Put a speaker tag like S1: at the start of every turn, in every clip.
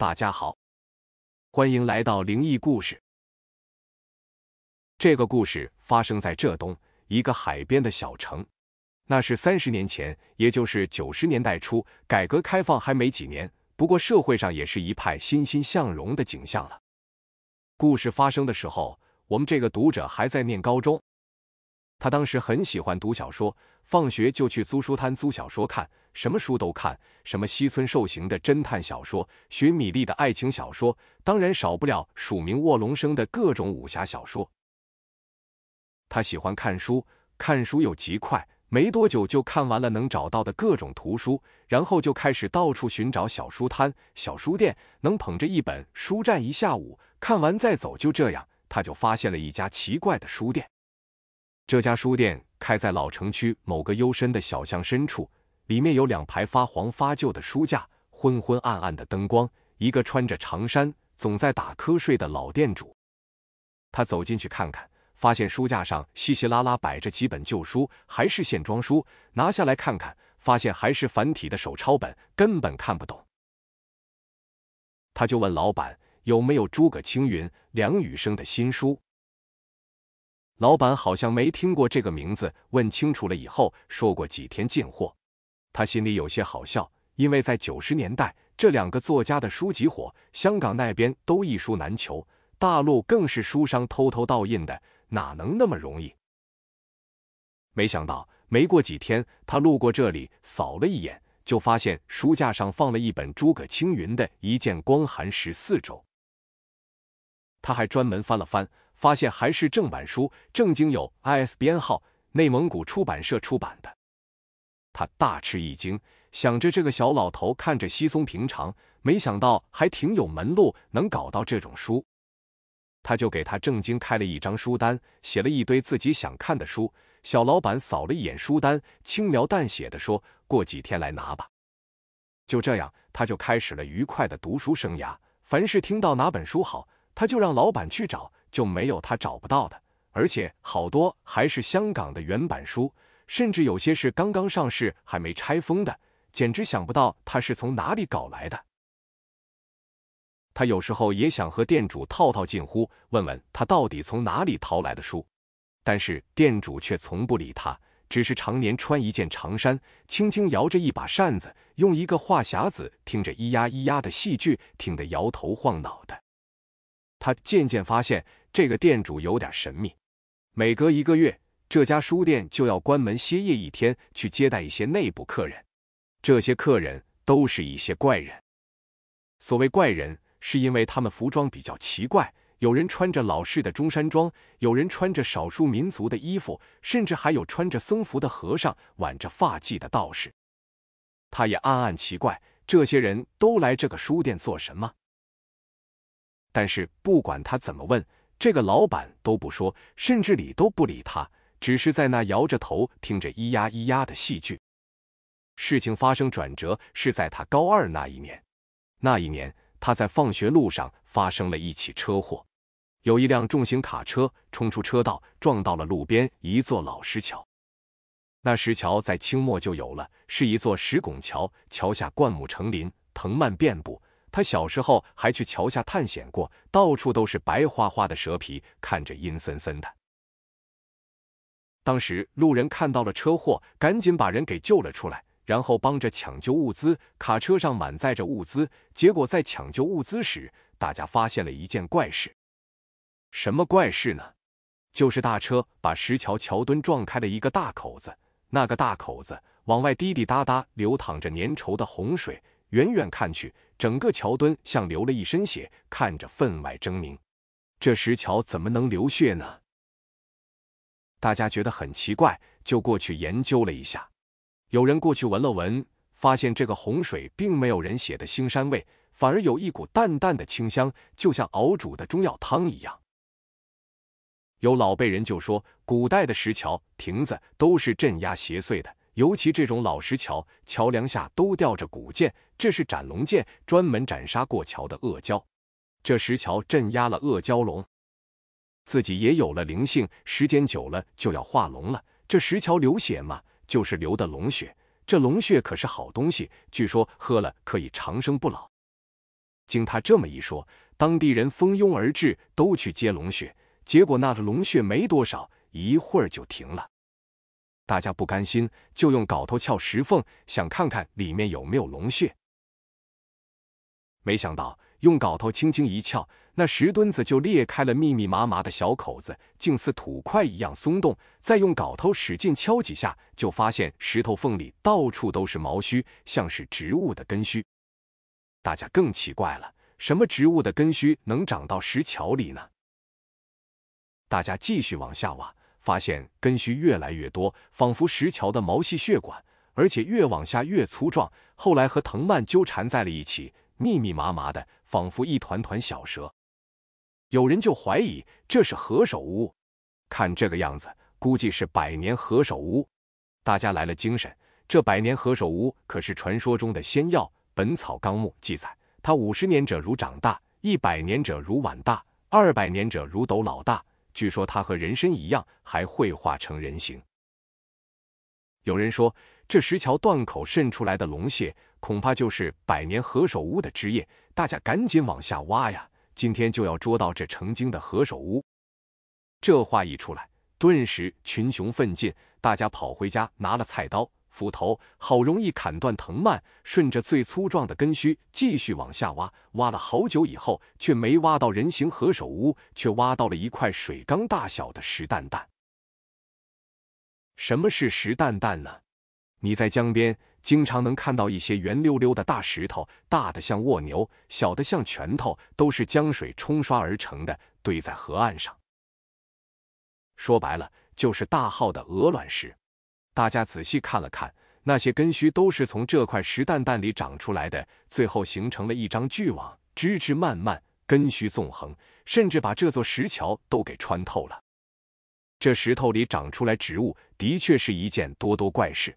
S1: 大家好，欢迎来到灵异故事。这个故事发生在浙东一个海边的小城，那是三十年前，也就是九十年代初，改革开放还没几年。不过社会上也是一派欣欣向荣的景象了。故事发生的时候，我们这个读者还在念高中。他当时很喜欢读小说，放学就去租书摊租小说看，什么书都看，什么西村寿行的侦探小说、寻米粒的爱情小说，当然少不了署名卧龙生的各种武侠小说。他喜欢看书，看书又极快，没多久就看完了能找到的各种图书，然后就开始到处寻找小书摊、小书店，能捧着一本书站一下午，看完再走。就这样，他就发现了一家奇怪的书店。这家书店开在老城区某个幽深的小巷深处，里面有两排发黄发旧的书架，昏昏暗暗的灯光，一个穿着长衫、总在打瞌睡的老店主。他走进去看看，发现书架上稀稀拉拉摆着几本旧书，还是线装书。拿下来看看，发现还是繁体的手抄本，根本看不懂。他就问老板有没有诸葛青云、梁羽生的新书。老板好像没听过这个名字，问清楚了以后，说过几天进货。他心里有些好笑，因为在九十年代，这两个作家的书籍火，香港那边都一书难求，大陆更是书商偷偷盗印的，哪能那么容易？没想到，没过几天，他路过这里，扫了一眼，就发现书架上放了一本诸葛青云的《一剑光寒十四州》。他还专门翻了翻。发现还是正版书，正经有 IS 编号，内蒙古出版社出版的。他大吃一惊，想着这个小老头看着稀松平常，没想到还挺有门路，能搞到这种书。他就给他正经开了一张书单，写了一堆自己想看的书。小老板扫了一眼书单，轻描淡写的说：“过几天来拿吧。”就这样，他就开始了愉快的读书生涯。凡是听到哪本书好，他就让老板去找。就没有他找不到的，而且好多还是香港的原版书，甚至有些是刚刚上市还没拆封的，简直想不到他是从哪里搞来的。他有时候也想和店主套套近乎，问问他到底从哪里淘来的书，但是店主却从不理他，只是常年穿一件长衫，轻轻摇着一把扇子，用一个话匣子听着咿呀咿呀的戏剧，听得摇头晃脑的。他渐渐发现。这个店主有点神秘，每隔一个月，这家书店就要关门歇业一天，去接待一些内部客人。这些客人都是一些怪人。所谓怪人，是因为他们服装比较奇怪，有人穿着老式的中山装，有人穿着少数民族的衣服，甚至还有穿着僧服的和尚，挽着发髻的道士。他也暗暗奇怪，这些人都来这个书店做什么？但是不管他怎么问。这个老板都不说，甚至理都不理他，只是在那摇着头听着咿呀咿呀的戏剧。事情发生转折是在他高二那一年，那一年他在放学路上发生了一起车祸，有一辆重型卡车冲出车道，撞到了路边一座老石桥。那石桥在清末就有了，是一座石拱桥，桥下灌木成林，藤蔓遍布。他小时候还去桥下探险过，到处都是白花花的蛇皮，看着阴森森的。当时路人看到了车祸，赶紧把人给救了出来，然后帮着抢救物资。卡车上满载着物资，结果在抢救物资时，大家发现了一件怪事。什么怪事呢？就是大车把石桥桥墩撞开了一个大口子，那个大口子往外滴滴答答流淌着粘稠的洪水，远远看去。整个桥墩像流了一身血，看着分外狰狞。这石桥怎么能流血呢？大家觉得很奇怪，就过去研究了一下。有人过去闻了闻，发现这个洪水并没有人血的腥膻味，反而有一股淡淡的清香，就像熬煮的中药汤一样。有老辈人就说，古代的石桥亭子都是镇压邪祟的。尤其这种老石桥，桥梁下都吊着古剑，这是斩龙剑，专门斩杀过桥的恶蛟。这石桥镇压了恶蛟龙，自己也有了灵性，时间久了就要化龙了。这石桥流血嘛，就是流的龙血。这龙血可是好东西，据说喝了可以长生不老。经他这么一说，当地人蜂拥而至，都去接龙血。结果那个龙血没多少，一会儿就停了。大家不甘心，就用镐头撬石缝，想看看里面有没有龙血。没想到用镐头轻轻一撬，那石墩子就裂开了密密麻麻的小口子，竟似土块一样松动。再用镐头使劲敲几下，就发现石头缝里到处都是毛须，像是植物的根须。大家更奇怪了，什么植物的根须能长到石桥里呢？大家继续往下挖，发现根须越来越多，仿佛石桥的毛细血管，而且越往下越粗壮。后来和藤蔓纠缠在了一起。密密麻麻的，仿佛一团团小蛇。有人就怀疑这是何首乌，看这个样子，估计是百年何首乌。大家来了精神，这百年何首乌可是传说中的仙药，《本草纲目》记载，它五十年者如长大，一百年者如碗大，二百年者如斗老大。据说它和人参一样，还会化成人形。有人说，这石桥断口渗出来的龙血。恐怕就是百年何首乌的汁液，大家赶紧往下挖呀！今天就要捉到这成精的何首乌。这话一出来，顿时群雄奋进，大家跑回家拿了菜刀、斧头，好容易砍断藤蔓，顺着最粗壮的根须继续往下挖。挖了好久以后，却没挖到人形何首乌，却挖到了一块水缸大小的石蛋蛋。什么是石蛋蛋呢？你在江边。经常能看到一些圆溜溜的大石头，大的像蜗牛，小的像拳头，都是江水冲刷而成的，堆在河岸上。说白了，就是大号的鹅卵石。大家仔细看了看，那些根须都是从这块石蛋蛋里长出来的，最后形成了一张巨网，枝枝蔓蔓，根须纵横，甚至把这座石桥都给穿透了。这石头里长出来植物，的确是一件多多怪事。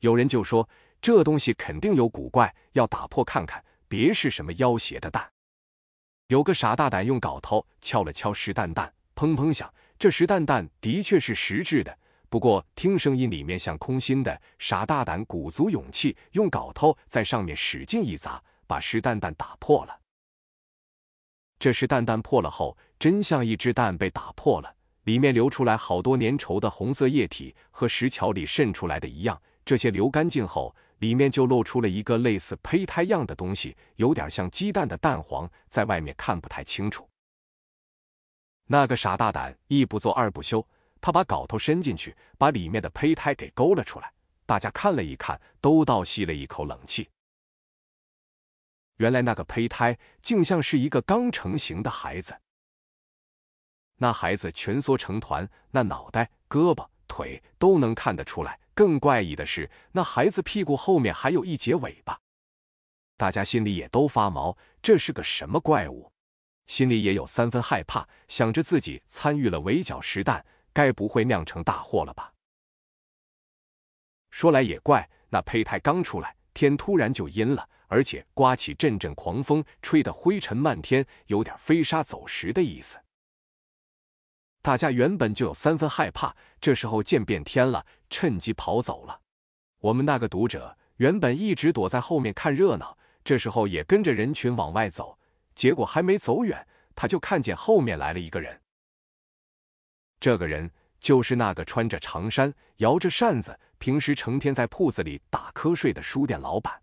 S1: 有人就说这东西肯定有古怪，要打破看看，别是什么妖邪的蛋。有个傻大胆用镐头敲了敲石蛋蛋，砰砰响，这石蛋蛋的确是石质的，不过听声音里面像空心的。傻大胆鼓足勇气，用镐头在上面使劲一砸，把石蛋蛋打破了。这石蛋蛋破了后，真像一只蛋被打破了，里面流出来好多粘稠的红色液体，和石桥里渗出来的一样。这些流干净后，里面就露出了一个类似胚胎样的东西，有点像鸡蛋的蛋黄，在外面看不太清楚。那个傻大胆一不做二不休，他把镐头伸进去，把里面的胚胎给勾了出来。大家看了一看，都倒吸了一口冷气。原来那个胚胎竟像是一个刚成型的孩子。那孩子蜷缩成团，那脑袋、胳膊、腿都能看得出来。更怪异的是，那孩子屁股后面还有一截尾巴，大家心里也都发毛，这是个什么怪物？心里也有三分害怕，想着自己参与了围剿石蛋，该不会酿成大祸了吧？说来也怪，那胚胎刚出来，天突然就阴了，而且刮起阵阵狂风，吹得灰尘漫天，有点飞沙走石的意思。大家原本就有三分害怕，这时候见变天了，趁机跑走了。我们那个读者原本一直躲在后面看热闹，这时候也跟着人群往外走，结果还没走远，他就看见后面来了一个人。这个人就是那个穿着长衫、摇着扇子、平时成天在铺子里打瞌睡的书店老板。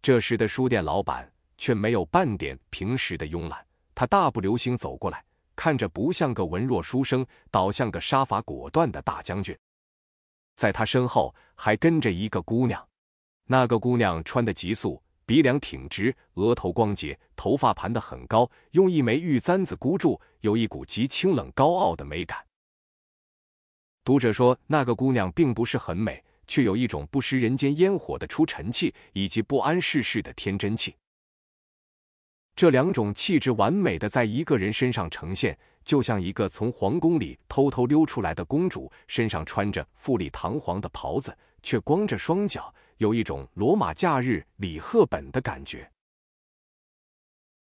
S1: 这时的书店老板却没有半点平时的慵懒，他大步流星走过来。看着不像个文弱书生，倒像个杀伐果断的大将军。在他身后还跟着一个姑娘，那个姑娘穿的急素，鼻梁挺直，额头光洁，头发盘得很高，用一枚玉簪子箍住，有一股极清冷高傲的美感。读者说，那个姑娘并不是很美，却有一种不食人间烟火的出尘气，以及不谙世事的天真气。这两种气质完美的在一个人身上呈现，就像一个从皇宫里偷偷溜出来的公主，身上穿着富丽堂皇的袍子，却光着双脚，有一种罗马假日李赫本的感觉。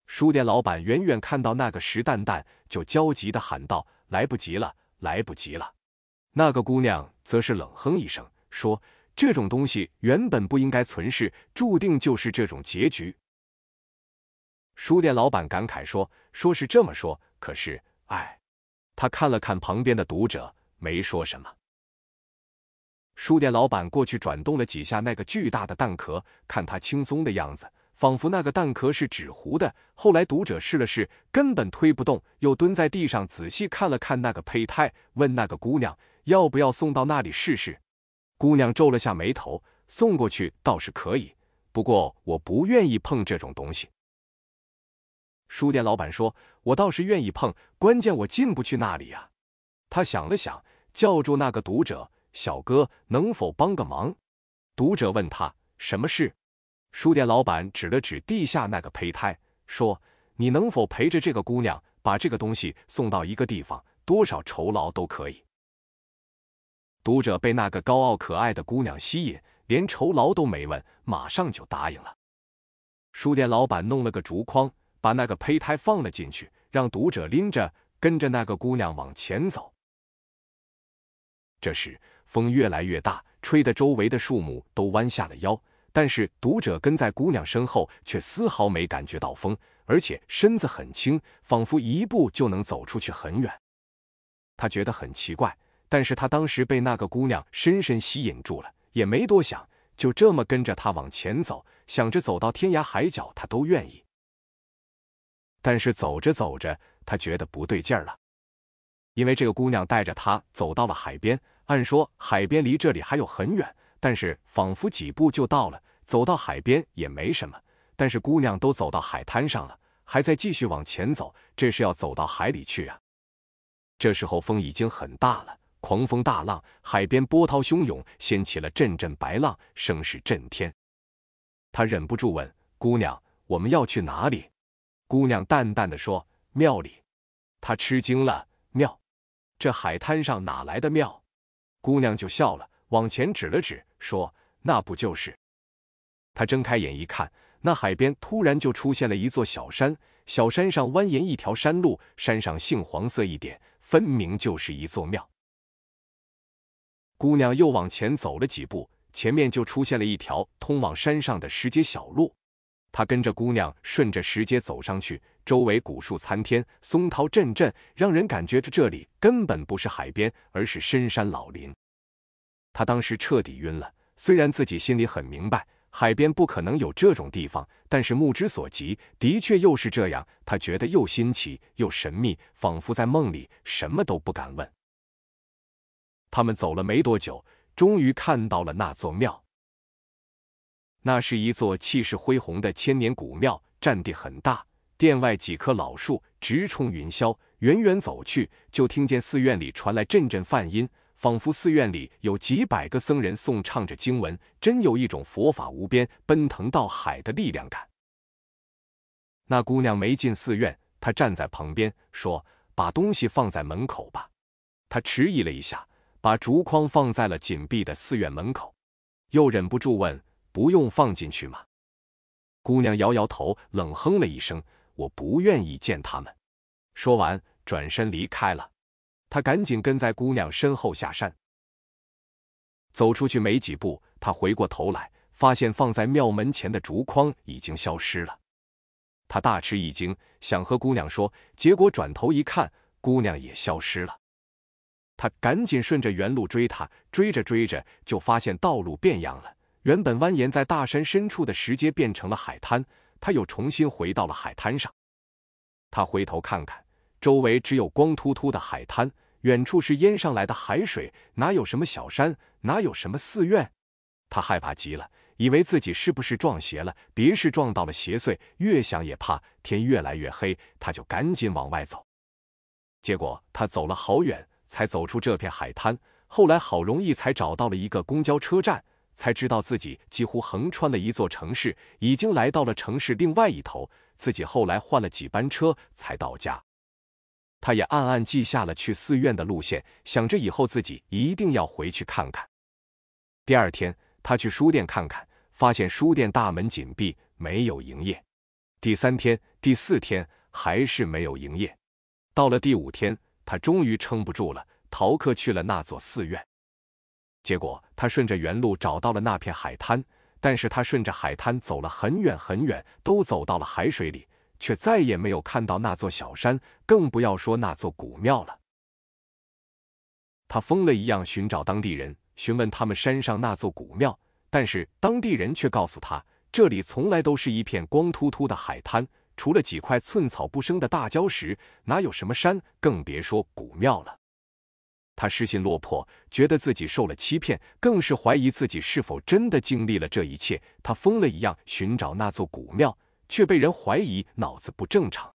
S1: 书店老板远远看到那个石蛋蛋，就焦急的喊道：“来不及了，来不及了！”那个姑娘则是冷哼一声，说：“这种东西原本不应该存世，注定就是这种结局。”书店老板感慨说：“说是这么说，可是，哎。”他看了看旁边的读者，没说什么。书店老板过去转动了几下那个巨大的蛋壳，看他轻松的样子，仿佛那个蛋壳是纸糊的。后来读者试了试，根本推不动，又蹲在地上仔细看了看那个胚胎，问那个姑娘要不要送到那里试试。姑娘皱了下眉头，送过去倒是可以，不过我不愿意碰这种东西。书店老板说：“我倒是愿意碰，关键我进不去那里呀。”他想了想，叫住那个读者：“小哥，能否帮个忙？”读者问他：“什么事？”书店老板指了指地下那个胚胎，说：“你能否陪着这个姑娘把这个东西送到一个地方？多少酬劳都可以。”读者被那个高傲可爱的姑娘吸引，连酬劳都没问，马上就答应了。书店老板弄了个竹筐。把那个胚胎放了进去，让读者拎着，跟着那个姑娘往前走。这时风越来越大，吹得周围的树木都弯下了腰。但是读者跟在姑娘身后，却丝毫没感觉到风，而且身子很轻，仿佛一步就能走出去很远。他觉得很奇怪，但是他当时被那个姑娘深深吸引住了，也没多想，就这么跟着她往前走，想着走到天涯海角，他都愿意。但是走着走着，他觉得不对劲儿了，因为这个姑娘带着他走到了海边。按说海边离这里还有很远，但是仿佛几步就到了。走到海边也没什么，但是姑娘都走到海滩上了，还在继续往前走，这是要走到海里去啊！这时候风已经很大了，狂风大浪，海边波涛汹涌，掀起了阵阵白浪，声势震天。他忍不住问姑娘：“我们要去哪里？”姑娘淡淡的说：“庙里。”他吃惊了：“庙？这海滩上哪来的庙？”姑娘就笑了，往前指了指，说：“那不就是？”他睁开眼一看，那海边突然就出现了一座小山，小山上蜿蜒一条山路，山上杏黄色一点，分明就是一座庙。姑娘又往前走了几步，前面就出现了一条通往山上的石阶小路。他跟着姑娘顺着石阶走上去，周围古树参天，松涛阵阵，让人感觉着这里根本不是海边，而是深山老林。他当时彻底晕了。虽然自己心里很明白，海边不可能有这种地方，但是目之所及，的确又是这样。他觉得又新奇又神秘，仿佛在梦里，什么都不敢问。他们走了没多久，终于看到了那座庙。那是一座气势恢宏的千年古庙，占地很大。殿外几棵老树直冲云霄，远远走去，就听见寺院里传来阵阵梵音，仿佛寺院里有几百个僧人诵唱着经文，真有一种佛法无边、奔腾到海的力量感。那姑娘没进寺院，她站在旁边说：“把东西放在门口吧。”她迟疑了一下，把竹筐放在了紧闭的寺院门口，又忍不住问。不用放进去吗？姑娘摇摇头，冷哼了一声：“我不愿意见他们。”说完，转身离开了。他赶紧跟在姑娘身后下山。走出去没几步，他回过头来，发现放在庙门前的竹筐已经消失了。他大吃一惊，想和姑娘说，结果转头一看，姑娘也消失了。他赶紧顺着原路追，她追着追着，就发现道路变样了。原本蜿蜒在大山深处的石阶变成了海滩，他又重新回到了海滩上。他回头看看，周围只有光秃秃的海滩，远处是淹上来的海水，哪有什么小山，哪有什么寺院？他害怕极了，以为自己是不是撞邪了，别是撞到了邪祟。越想也怕，天越来越黑，他就赶紧往外走。结果他走了好远，才走出这片海滩。后来好容易才找到了一个公交车站。才知道自己几乎横穿了一座城市，已经来到了城市另外一头。自己后来换了几班车才到家。他也暗暗记下了去寺院的路线，想着以后自己一定要回去看看。第二天，他去书店看看，发现书店大门紧闭，没有营业。第三天、第四天还是没有营业。到了第五天，他终于撑不住了，逃课去了那座寺院。结果他顺着原路找到了那片海滩，但是他顺着海滩走了很远很远，都走到了海水里。却再也没有看到那座小山，更不要说那座古庙了。他疯了一样寻找当地人，询问他们山上那座古庙，但是当地人却告诉他，这里从来都是一片光秃秃的海滩，除了几块寸草不生的大礁石，哪有什么山，更别说古庙了。他失心落魄，觉得自己受了欺骗，更是怀疑自己是否真的经历了这一切。他疯了一样寻找那座古庙，却被人怀疑脑子不正常。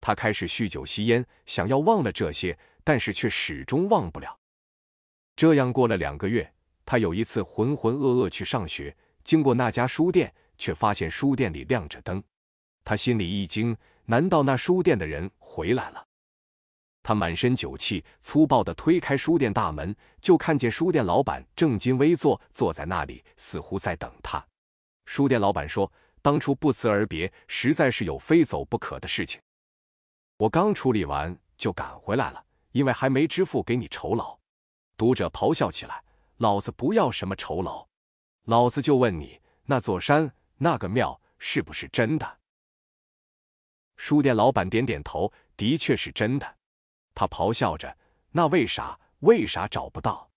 S1: 他开始酗酒吸烟，想要忘了这些。但是却始终忘不了。这样过了两个月，他有一次浑浑噩噩去上学，经过那家书店，却发现书店里亮着灯。他心里一惊，难道那书店的人回来了？他满身酒气，粗暴地推开书店大门，就看见书店老板正襟危坐，坐在那里，似乎在等他。书店老板说：“当初不辞而别，实在是有非走不可的事情。我刚处理完，就赶回来了。”因为还没支付给你酬劳，读者咆哮起来：“老子不要什么酬劳，老子就问你，那座山、那个庙是不是真的？”书店老板点点头，的确是真的。他咆哮着：“那为啥？为啥找不到？”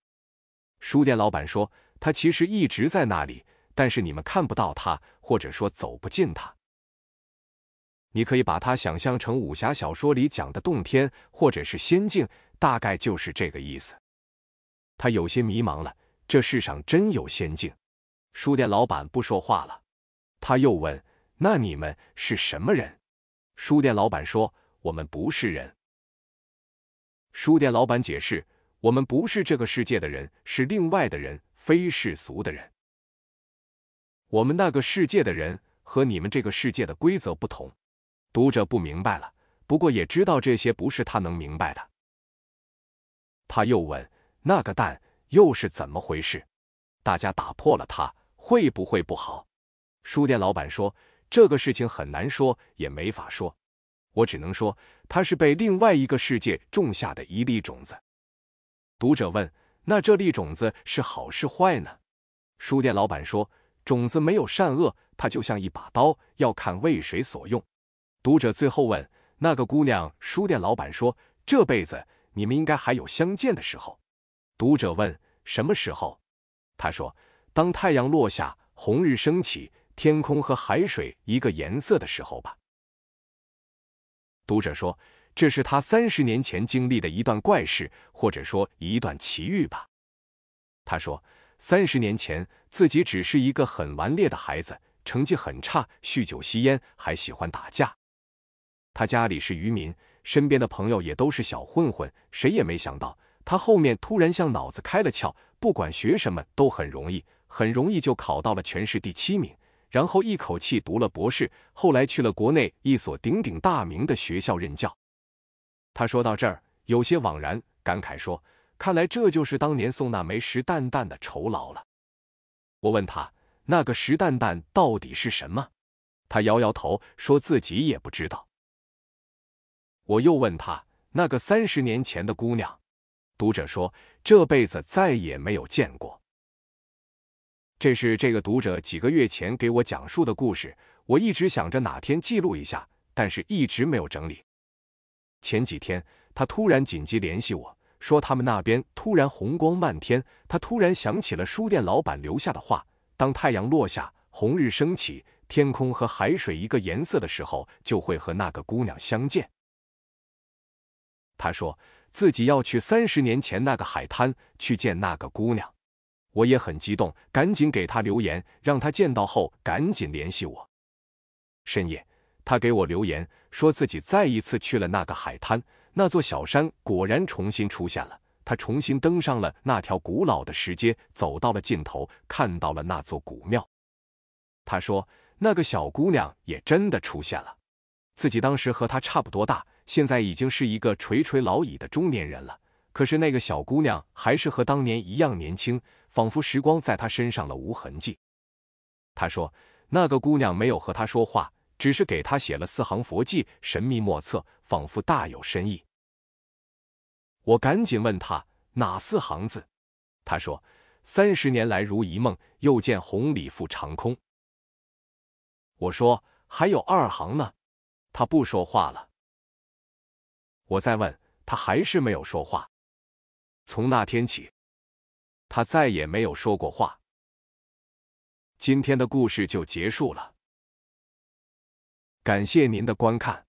S1: 书店老板说：“他其实一直在那里，但是你们看不到他，或者说走不进他。”你可以把它想象成武侠小说里讲的洞天，或者是仙境，大概就是这个意思。他有些迷茫了，这世上真有仙境？书店老板不说话了。他又问：“那你们是什么人？”书店老板说：“我们不是人。”书店老板解释：“我们不是这个世界的人，是另外的人，非世俗的人。我们那个世界的人和你们这个世界的规则不同。”读者不明白了，不过也知道这些不是他能明白的。他又问：“那个蛋又是怎么回事？大家打破了它，会不会不好？”书店老板说：“这个事情很难说，也没法说。我只能说，它是被另外一个世界种下的一粒种子。”读者问：“那这粒种子是好是坏呢？”书店老板说：“种子没有善恶，它就像一把刀，要看为谁所用。”读者最后问：“那个姑娘？”书店老板说：“这辈子你们应该还有相见的时候。”读者问：“什么时候？”他说：“当太阳落下，红日升起，天空和海水一个颜色的时候吧。”读者说：“这是他三十年前经历的一段怪事，或者说一段奇遇吧。”他说：“三十年前，自己只是一个很顽劣的孩子，成绩很差，酗酒吸烟，还喜欢打架。”他家里是渔民，身边的朋友也都是小混混。谁也没想到，他后面突然像脑子开了窍，不管学什么都很容易，很容易就考到了全市第七名，然后一口气读了博士，后来去了国内一所鼎鼎大名的学校任教。他说到这儿，有些惘然，感慨说：“看来这就是当年送那枚石蛋蛋的酬劳了。”我问他：“那个石蛋蛋到底是什么？”他摇摇头，说自己也不知道。我又问他那个三十年前的姑娘，读者说这辈子再也没有见过。这是这个读者几个月前给我讲述的故事，我一直想着哪天记录一下，但是一直没有整理。前几天他突然紧急联系我说，他们那边突然红光漫天，他突然想起了书店老板留下的话：当太阳落下，红日升起，天空和海水一个颜色的时候，就会和那个姑娘相见。他说自己要去三十年前那个海滩去见那个姑娘，我也很激动，赶紧给他留言，让他见到后赶紧联系我。深夜，他给我留言，说自己再一次去了那个海滩，那座小山果然重新出现了。他重新登上了那条古老的石阶，走到了尽头，看到了那座古庙。他说，那个小姑娘也真的出现了，自己当时和她差不多大。现在已经是一个垂垂老矣的中年人了，可是那个小姑娘还是和当年一样年轻，仿佛时光在她身上了无痕迹。他说，那个姑娘没有和他说话，只是给他写了四行佛记，神秘莫测，仿佛大有深意。我赶紧问他哪四行字，他说：“三十年来如一梦，又见红里赴长空。”我说：“还有二行呢。”他不说话了。我再问他，还是没有说话。从那天起，他再也没有说过话。今天的故事就结束了，感谢您的观看。